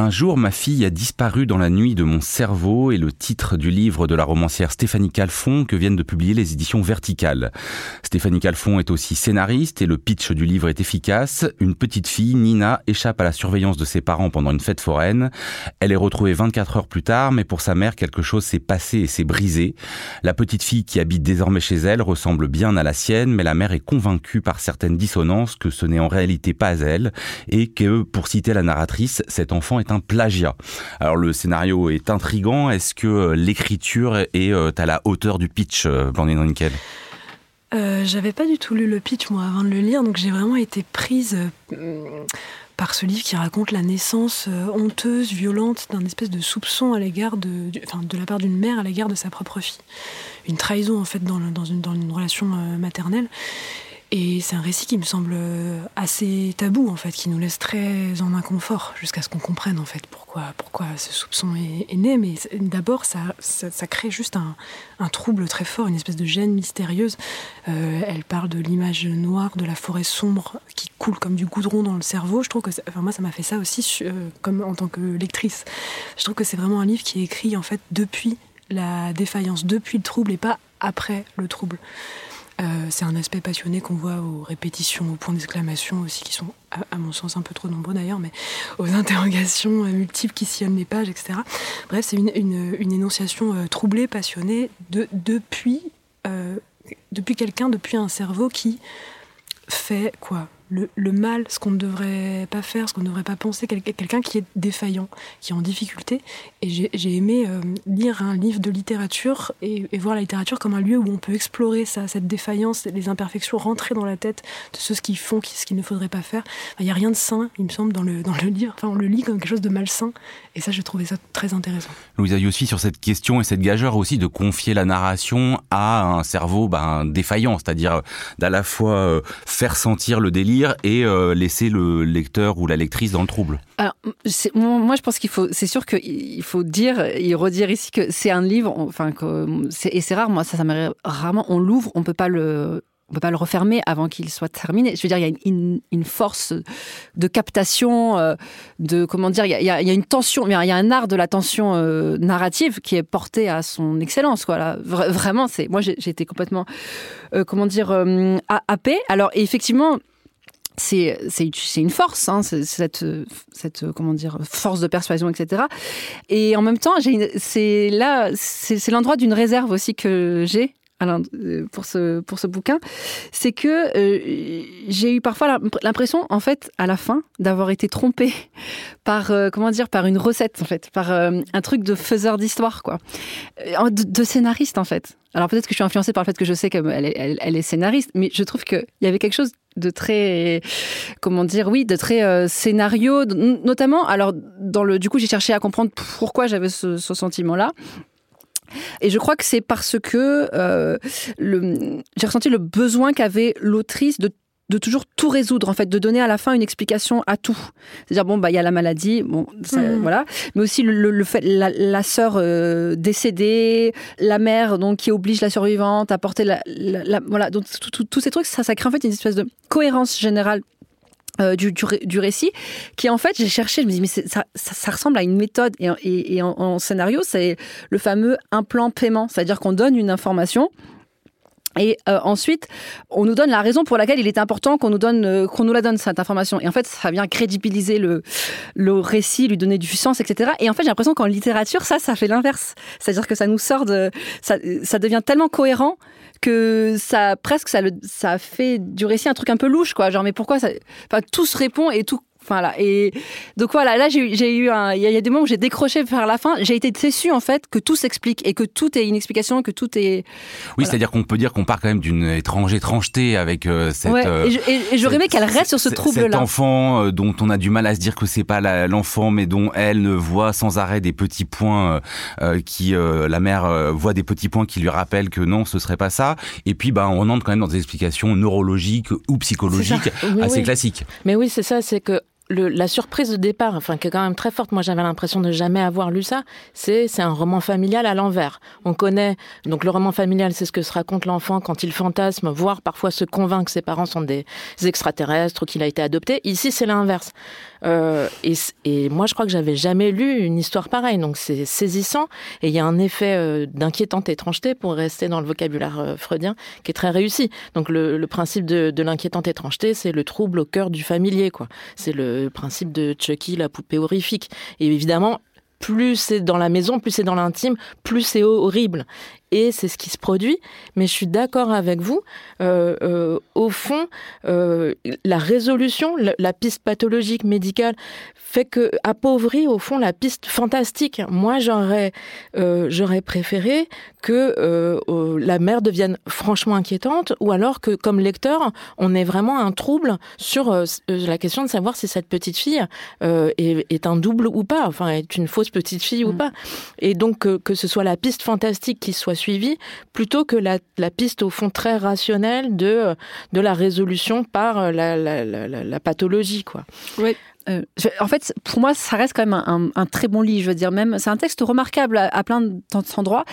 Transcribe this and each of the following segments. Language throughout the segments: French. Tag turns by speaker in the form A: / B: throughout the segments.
A: Un jour, ma fille a disparu dans la nuit de mon cerveau et le titre du livre de la romancière Stéphanie Calfon que viennent de publier les éditions Verticales. Stéphanie Calfon est aussi scénariste et le pitch du livre est efficace. Une petite fille, Nina, échappe à la surveillance de ses parents pendant une fête foraine. Elle est retrouvée 24 heures plus tard, mais pour sa mère, quelque chose s'est passé et s'est brisé. La petite fille qui habite désormais chez elle ressemble bien à la sienne, mais la mère est convaincue par certaines dissonances que ce n'est en réalité pas elle et que, pour citer la narratrice, cet enfant est un plagiat. Alors le scénario est intrigant. Est-ce que euh, l'écriture est euh, à la hauteur du pitch, euh, Blandine Rinkel?
B: J'avais pas du tout lu le pitch moi avant de le lire, donc j'ai vraiment été prise par ce livre qui raconte la naissance honteuse, violente d'un espèce de soupçon à l'égard de, enfin, de la part d'une mère à l'égard de sa propre fille. Une trahison en fait dans, une, dans une relation maternelle. Et c'est un récit qui me semble assez tabou, en fait, qui nous laisse très en inconfort, jusqu'à ce qu'on comprenne, en fait, pourquoi, pourquoi ce soupçon est, né. Mais d'abord, ça, crée juste un, un, trouble très fort, une espèce de gêne mystérieuse. Euh, elle parle de l'image noire de la forêt sombre qui coule comme du goudron dans le cerveau. Je trouve que, enfin, moi, ça m'a fait ça aussi, euh, comme en tant que lectrice. Je trouve que c'est vraiment un livre qui est écrit, en fait, depuis la défaillance, depuis le trouble et pas après le trouble. Euh, c'est un aspect passionné qu'on voit aux répétitions, aux points d'exclamation aussi, qui sont, à, mon sens, un peu trop nombreux d'ailleurs, mais aux interrogations euh, multiples qui sillonnent les pages, etc. Bref, c'est une, énonciation euh, troublée, passionnée, de, depuis, depuis quelqu'un, depuis un cerveau qui fait quoi? Le, mal, ce qu'on ne devrait pas faire, ce qu'on ne devrait pas penser, quelqu'un qui est défaillant, qui est en difficulté. Et j'ai aimé euh, lire un livre de littérature et, voir la littérature comme un lieu où on peut explorer ça, cette défaillance, les imperfections, rentrer dans la tête de ceux qui font ce qu'il ne faudrait pas faire. Il n'y a rien de sain, il me semble, dans le, dans le livre. Enfin, on le lit comme quelque chose de malsain. Et ça, j'ai trouvé ça très intéressant.
A: Louisa aussi sur cette question et cette gageure aussi de confier la narration à un cerveau ben, défaillant, c'est-à-dire d'à la fois euh, faire sentir le délire et euh, laisser le lecteur ou la lectrice dans le trouble
C: Alors, moi, je pense qu'il faut, c'est sûr qu'il faut dire et redire ici que c'est un livre, enfin, et c'est rare, moi, ça, m'arrive rarement, on l'ouvre, on peut pas le on peut pas le refermer avant qu'il soit terminé. Je veux dire, il y a une, force de captation, euh, de comment dire, il y, a, une tension, il y a un art de la tension euh, narrative qui est porté à son excellence. Quoi, là. vraiment, c'est moi j'ai été complètement, comment dire, happé. Alors effectivement, c'est une force, hein, cette, cette comment dire force de persuasion, etc. Et en même temps, c'est là, c'est l'endroit d'une réserve aussi que j'ai euh, pour ce, pour ce bouquin, c'est que euh, j'ai eu parfois l'impression, en fait, à la fin, d'avoir été trompée par, euh, comment dire, par une recette, en fait, par un truc de faiseur d'histoire, quoi. De, de, scénariste, en fait. Alors peut-être que je suis influencée par le fait que je sais qu'elle est, elle, est scénariste, mais je trouve qu'il y avait quelque chose de très, comment dire, oui, de très scénario, notamment, alors, dans le, du coup, j'ai cherché à comprendre pourquoi j'avais ce, ce sentiment-là. Et je crois que c'est parce que euh, j'ai ressenti le besoin qu'avait l'autrice de de toujours tout résoudre en fait, de donner à la fin une explication à tout. C'est-à-dire bon bah il y a la maladie, bon mhm. voilà, mais aussi le, fait la, la sœur euh, décédée, la mère donc qui oblige la survivante à porter la, voilà donc tous ces trucs ça ça crée en fait une espèce de cohérence générale euh, du, du, récit, qui en fait, j'ai cherché, je me dis, mais ça, ça, ressemble à une méthode. Et, et, en, scénario, c'est le fameux implant paiement, c'est-à-dire qu'on donne une information. Et euh, ensuite, on nous donne la raison pour laquelle il est important qu'on nous donne, euh, qu'on nous la donne cette information. Et en fait, ça vient crédibiliser le, le récit, lui donner du sens, etc. Et en fait, j'ai l'impression qu'en littérature, ça, ça fait l'inverse. C'est-à-dire que ça nous sort de, ça, ça devient tellement cohérent que ça presque ça, le, ça fait du récit un truc un peu louche quoi genre mais pourquoi ça enfin tout se répond et tout Enfin, et donc voilà, là j'ai eu un, il y, a des moments où j'ai décroché vers la fin. J'ai été déçu en fait que tout s'explique et que tout est une explication, que tout est.
A: Oui, c'est-à-dire qu'on peut dire qu'on part quand même d'une étrange étrangeté avec euh, cette. Ouais,
C: et j'aurais aimé qu'elle reste sur ce trouble-là.
A: Cet enfant euh, dont on a du mal à se dire que c'est pas l'enfant, mais dont elle ne voit sans arrêt des petits points euh, qui la mère voit des petits points qui lui rappellent que non, ce serait pas ça. Et puis, bah, on entre quand même dans des explications neurologiques ou psychologiques assez classiques.
D: Mais oui, c'est ça, c'est que la surprise de départ, enfin qui est quand même très forte. Moi, j'avais l'impression de jamais avoir lu ça. C'est c'est un roman familial à l'envers. On connaît donc le roman familial, c'est ce que se raconte l'enfant quand il fantasme, voire parfois se convainc que ses parents sont des extraterrestres ou qu'il a été adopté. Ici, c'est l'inverse. Euh, et, moi, je crois que j'avais jamais lu une histoire pareille. Donc c'est saisissant et il y a un effet euh, d'inquiétante étrangeté pour rester dans le vocabulaire euh, freudien qui est très réussi. Donc le, le principe de, de l'inquiétante étrangeté, c'est le trouble au cœur du familier, quoi. C'est le principe de Chucky, la poupée horrifique. Et évidemment, plus c'est dans la maison, plus c'est dans l'intime, plus c'est horrible. Et c'est ce qui se produit. Mais je suis d'accord avec vous. Euh, euh, au fond, euh, la résolution, la, la, piste pathologique médicale fait que appauvrit au fond la piste fantastique. Moi, j'aurais j'aurais préféré que la mère devienne franchement inquiétante, ou alors que, comme lecteur, on ait vraiment un trouble sur la question de savoir si cette petite fille est, est, un double ou pas, enfin est une fausse petite fille mmh. ou pas. Et donc que, que, ce soit la piste fantastique qui soit suivie, plutôt que la, la piste au fond très rationnelle de de la résolution par la, la, la, la pathologie, quoi.
C: Oui. Euh, en fait, pour moi, ça reste quand même un, un, un, très bon livre. Je veux dire, même, c'est un texte remarquable à, à plein d'endroits,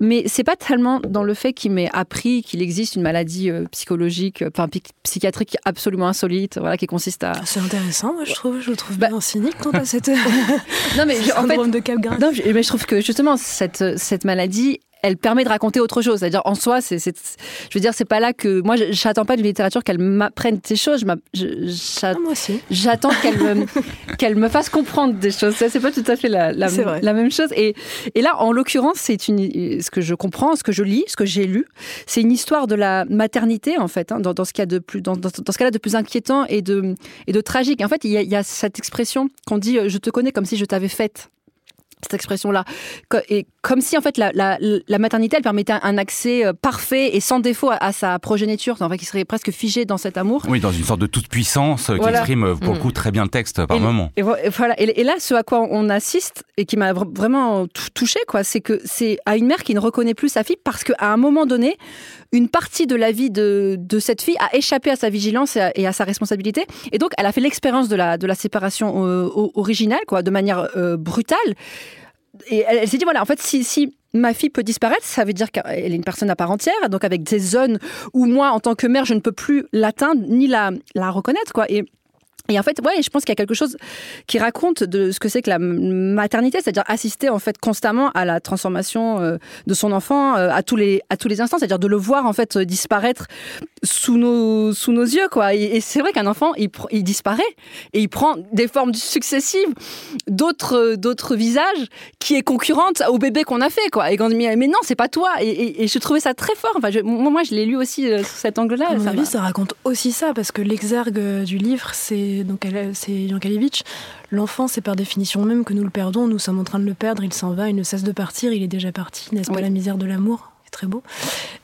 C: mais c'est pas tellement dans le fait qu'il m'ait appris qu'il existe une maladie euh, psychologique, enfin psychiatrique absolument insolite, voilà, qui consiste à.
B: C'est intéressant, moi, je trouve. Je le trouve bah... bien cynique quant à cette.
C: non, mais je, en fait,
B: de
C: non, je, mais je trouve que justement cette cette maladie, elle permet de raconter autre chose. C'est-à-dire, en soi, c'est, je veux dire, c'est pas là que moi, j'attends pas de littérature qu'elle m'apprenne ces choses. Je,
B: ah, moi aussi.
C: J'attends qu'elle me, qu'elle me fasse comprendre des choses. C'est pas tout à fait la, la, la même chose. Et, et là, en l'occurrence, c'est une, ce que je comprends, ce que je lis, ce que j'ai lu, c'est une histoire de la maternité, en fait, hein, dans, dans, ce cas de plus, dans, dans, ce cas-là de plus inquiétant et de, et de tragique. En fait, il y a, il y a cette expression qu'on dit, je te connais comme si je t'avais faite cette expression-là. Et comme si, en fait, la, la, la, maternité, elle permettait un accès euh, parfait et sans défaut à, à sa progéniture, en fait, qui serait presque figé dans cet amour.
A: Oui, dans une sorte de toute-puissance voilà. qui exprime, euh, pour le coup, très bien le texte par
C: et,
A: moment.
C: Et, voilà. Et, et, là, ce à quoi on assiste, et qui m'a vraiment touché, quoi, c'est que c'est à une mère qui ne reconnaît plus sa fille parce qu'à un moment donné, une partie de la vie de, de cette fille a échappé à sa vigilance et à, et à sa responsabilité. Et donc, elle a fait l'expérience de la, de la séparation euh, originale, quoi, de manière euh, brutale et elle, s'est dit voilà en fait si, si ma fille peut disparaître, ça veut dire qu'elle est une personne à part entière, donc avec des zones où moi, en tant que mère, je ne peux plus l'atteindre ni la, la reconnaître, quoi. Et et en fait, ouais, je pense qu'il y a quelque chose qui raconte de ce que c'est que la maternité, c'est-à-dire assister en fait constamment à la transformation euh, de son enfant euh, à tous les à tous les instants, c'est-à-dire de le voir en fait disparaître sous nos sous nos yeux quoi. Et, c'est vrai qu'un enfant il, il disparaît et il prend des formes successives d'autres d'autres visages qui est concurrente au bébé qu'on a fait quoi. Et quand mais non c'est pas toi. Et, et, et, je trouvais ça très fort. Enfin, je, moi je l'ai lu aussi euh, sous cet angle-là.
B: À mon avis, ça raconte aussi ça parce que l'exergue du livre c'est donc c'est Yankalevitch. L'enfant, c'est par définition même que nous le perdons. Nous sommes en train de le perdre. Il s'en va, il ne cesse de partir. Il est déjà parti. N'est-ce oui. pas la misère de l'amour très beau.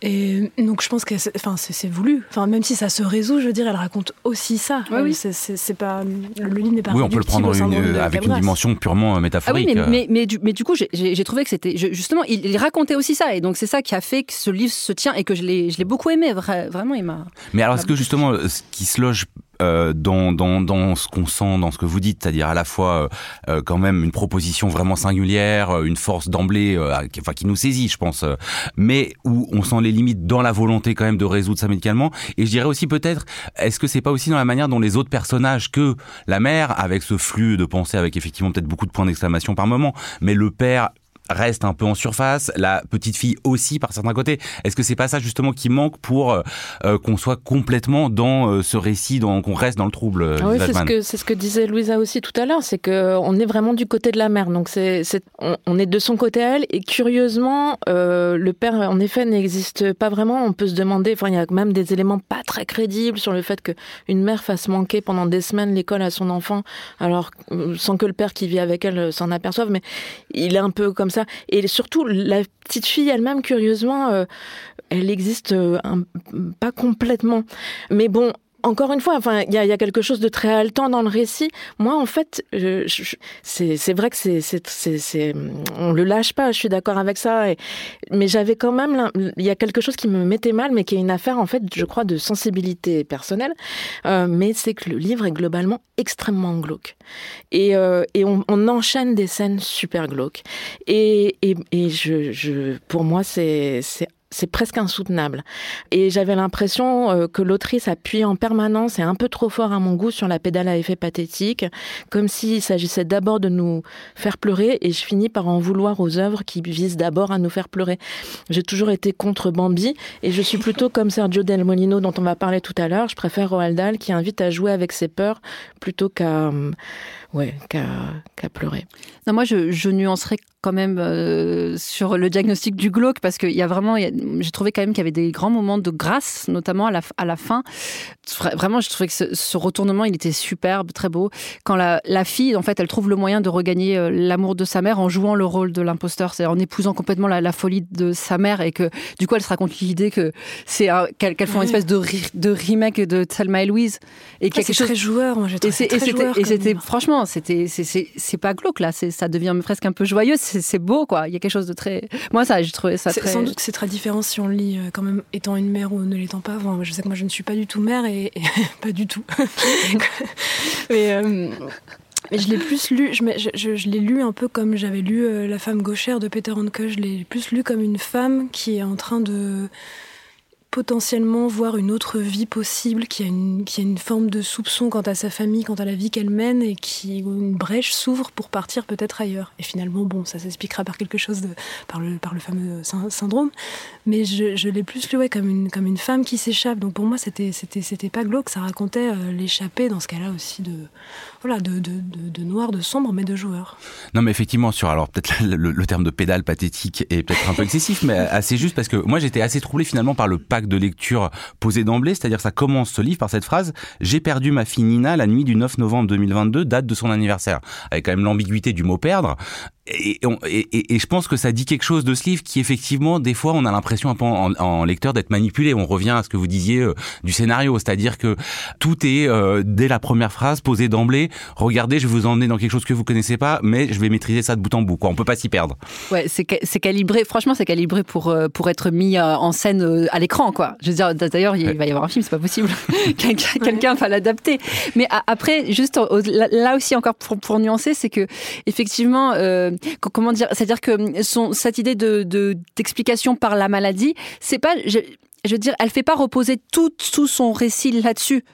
B: Et donc je pense que c'est, enfin, c'est, voulu. Enfin, même si ça se résout, je veux dire, elle raconte aussi ça.
C: Oui, oui.
B: C'est, pas le livre n'est pas.
A: Oui, on peut le prendre une, euh, avec une dimension purement métaphorique.
C: Ah oui, mais, mais, mais, du, mais, du, coup, j'ai, trouvé que c'était justement, il, il, racontait aussi ça, et donc c'est ça qui a fait que ce livre se tient et que je l'ai, je l'ai beaucoup aimé. Vraiment, il m'a.
A: Mais alors, est-ce que justement, ce qui se loge euh, dans, ce qu'on sent, dans ce que vous dites, c'est-à-dire à la fois euh, quand même une proposition vraiment singulière, une force d'emblée, euh, qui, enfin, qui nous saisit, je pense, mais où on sent les limites dans la volonté quand même de résoudre ça médicalement. Et je dirais aussi peut-être, est-ce que c'est pas aussi dans la manière dont les autres personnages que la mère, avec ce flux de pensée, avec effectivement peut-être beaucoup de points d'exclamation par moment, mais le père reste un peu en surface, la petite fille aussi par certains côtés. Est-ce que c'est pas ça justement qui manque pour euh, qu'on soit complètement dans euh, ce récit, qu'on reste dans le trouble euh,
D: ah Oui, c'est ce que c'est ce que disait Louisa aussi tout à l'heure, c'est que on est vraiment du côté de la mère, donc c'est on, on, est de son côté à elle et curieusement euh, le père en effet n'existe pas vraiment. On peut se demander, enfin il y a même des éléments pas très crédibles sur le fait que une mère fasse manquer pendant des semaines l'école à son enfant, alors sans que le père qui vit avec elle s'en aperçoive, mais il est un peu comme ça. Et surtout, la petite fille elle-même, curieusement, euh, elle existe euh, pas complètement. Mais bon, encore une fois, enfin, il y a, quelque chose de très haletant dans le récit. Moi, en fait, c'est vrai que c'est, on le lâche pas. Je suis d'accord avec ça. mais j'avais quand même, il y a quelque chose qui me mettait mal, mais qui est une affaire, en fait, je crois, de sensibilité personnelle. Euh, mais c'est que le livre est globalement extrêmement glauque. Et, euh, et on, on, enchaîne des scènes super glauques. Et, et, et je, je, pour moi, c'est presque insoutenable. Et j'avais l'impression euh, que l'autrice appuie en permanence et un peu trop fort à mon goût sur la pédale à effet pathétique, comme s'il s'agissait d'abord de nous faire pleurer et je finis par en vouloir aux œuvres qui visent d'abord à nous faire pleurer. J'ai toujours été contre Bambi et je suis plutôt comme Sergio Del Molino dont on va parler tout à l'heure. Je préfère Roald Dahl qui invite à jouer avec ses peurs plutôt qu'à ouais, qu'à pleurer.
C: Non, moi, je, je nuancerais quand même euh, sur le diagnostic du glauque parce qu'il y a vraiment, j'ai trouvé quand même qu'il y avait des grands moments de grâce, notamment à la, à la fin. Vraiment, je trouvais que ce, retournement, il était superbe, très beau. Quand la, la, fille, en fait, elle trouve le moyen de regagner euh, l'amour de sa mère en jouant le rôle de l'imposteur, c'est en épousant complètement la, la, folie de sa mère et que du coup, elle se raconte l'idée que c'est qu'elles font une espèce de, de remake de Thelma et Louise
B: et qu'il y a quelque chose très joueur. Moi,
C: et c'était franchement, c'était c'est pas glauque là, ça devient presque un peu joyeux c'est beau, quoi. Il y a quelque chose de très. Moi, ça, j'ai trouvé ça très.
B: Sans doute que c'est très différent si on le lit euh, quand même étant une mère ou ne l'étant pas. je sais que moi, je ne suis pas du tout mère et, pas du tout. mais, euh, mais, je l'ai plus lu. Je, je, je, l'ai lu un peu comme j'avais lu euh, La femme gauchère de Peter Handke. Je l'ai plus lu comme une femme qui est en train de potentiellement voir une autre vie possible, qui a une, qui a une forme de soupçon quant à sa famille, quant à la vie qu'elle mène, et qui une brèche s'ouvre pour partir peut-être ailleurs. Et finalement, bon, ça s'expliquera par quelque chose de, par le, par le fameux syndrome. Mais je, je l'ai plus lu comme une, comme une femme qui s'échappe. Donc pour moi, c'était, pas glauque. Ça racontait euh, l'échappée dans ce cas-là aussi de, voilà, de, de, de, noir, de sombre, mais de joueur.
A: Non, mais effectivement, sur alors peut-être le, terme de pédale pathétique est peut-être un peu excessif, mais assez juste parce que moi j'étais assez troublé finalement par le de lecture posé d'emblée, c'est-à-dire ça commence ce livre par cette phrase J'ai perdu ma fille Nina la nuit du 9 novembre 2022, date de son anniversaire, avec quand même l'ambiguïté du mot perdre. Et, et, et, je pense que ça dit quelque chose de ce livre qui effectivement des fois on a l'impression en, en, lecteur d'être manipulé. On revient à ce que vous disiez euh, du scénario, c'est-à-dire que tout est euh, dès la première phrase posé d'emblée. Regardez, je vais vous emmener dans quelque chose que vous connaissez pas, mais je vais maîtriser ça de bout en bout. Quoi. On peut pas s'y perdre.
C: Ouais, c'est calibré. Franchement, c'est calibré pour euh, pour être mis en scène à l'écran, quoi. Je veux dire, d'ailleurs, il va y avoir un film, c'est pas possible. Quelqu'un va l'adapter. Mais après, juste là aussi encore pour, pour nuancer, c'est que effectivement comment dire C'est-à-dire que son, cette idée de d'explication par la maladie, c'est pas, je, veux dire, elle fait pas reposer tout, tout son récit là-dessus.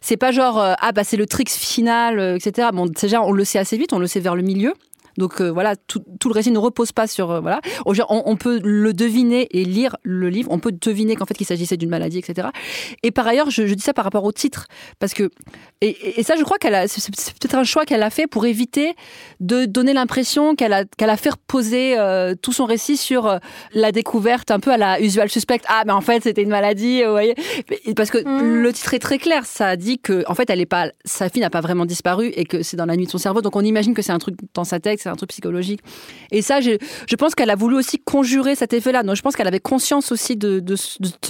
C: C'est pas genre euh, ah bah c'est le trick final, euh, etc. Bon déjà on le sait assez vite, on le sait vers le milieu. Donc euh, voilà, tout, le récit ne repose pas sur euh, voilà. On, peut le deviner et lire le livre. On peut deviner qu'en fait qu'il s'agissait d'une maladie, etc. Et par ailleurs, je, dis ça par rapport au titre parce que et, ça, je crois qu'elle a c'est peut-être un choix qu'elle a fait pour éviter de donner l'impression qu'elle a qu'elle a fait reposer euh, tout son récit sur la découverte un peu à la usual suspect. Ah, mais en fait, c'était une maladie, vous voyez. Parce que mm. le titre est très clair. Ça dit que en fait, elle est pas sa fille n'a pas vraiment disparu et que c'est dans la nuit de son cerveau. Donc on imagine que c'est un truc dans sa tête un truc psychologique. Et ça, je, je pense qu'elle a voulu aussi conjurer cet effet-là. Donc je pense qu'elle avait conscience aussi de, de,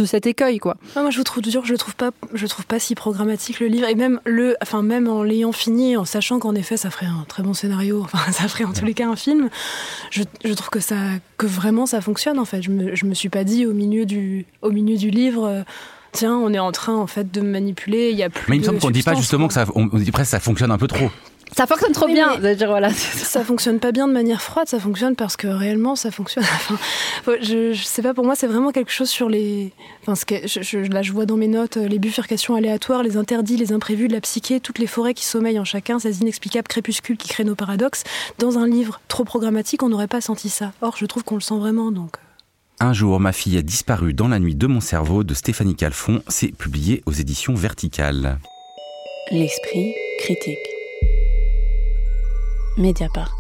C: cet écueil, quoi.
B: moi, je vous trouve dur, je le trouve pas, je trouve pas si programmatique le livre. Et même le, enfin même en l'ayant fini, en sachant qu'en effet, ça ferait un très bon scénario. Enfin, ça ferait en tous les cas un film. Je, je trouve que ça, que vraiment ça fonctionne en fait. Je me, je me suis pas dit au milieu du, au milieu du livre. Euh, tiens, on est en train en fait de manipuler. Il y a plus.
A: Mais il me semble qu'on dit pas justement que ça, on dit presque ça fonctionne un peu trop.
C: Ça fonctionne trop bien.
B: Dire, voilà, ça fonctionne pas bien de manière froide, ça fonctionne parce que réellement ça fonctionne. je, je sais pas, pour moi c'est vraiment quelque chose sur les. Enfin, ce que, je, là je vois dans mes notes euh, les bifurcations aléatoires, les interdits, les imprévus de la psyché, toutes les forêts qui sommeillent en chacun, ces inexplicables crépuscules qui créent nos paradoxes. Dans un livre trop programmatique, on n'aurait pas senti ça. Or, je trouve qu'on le sent vraiment donc. Euh.
A: Un jour, ma fille a disparu dans la nuit de mon cerveau de Stéphanie Calfon. C'est publié aux éditions Verticales.
E: L'esprit critique. Mediapart.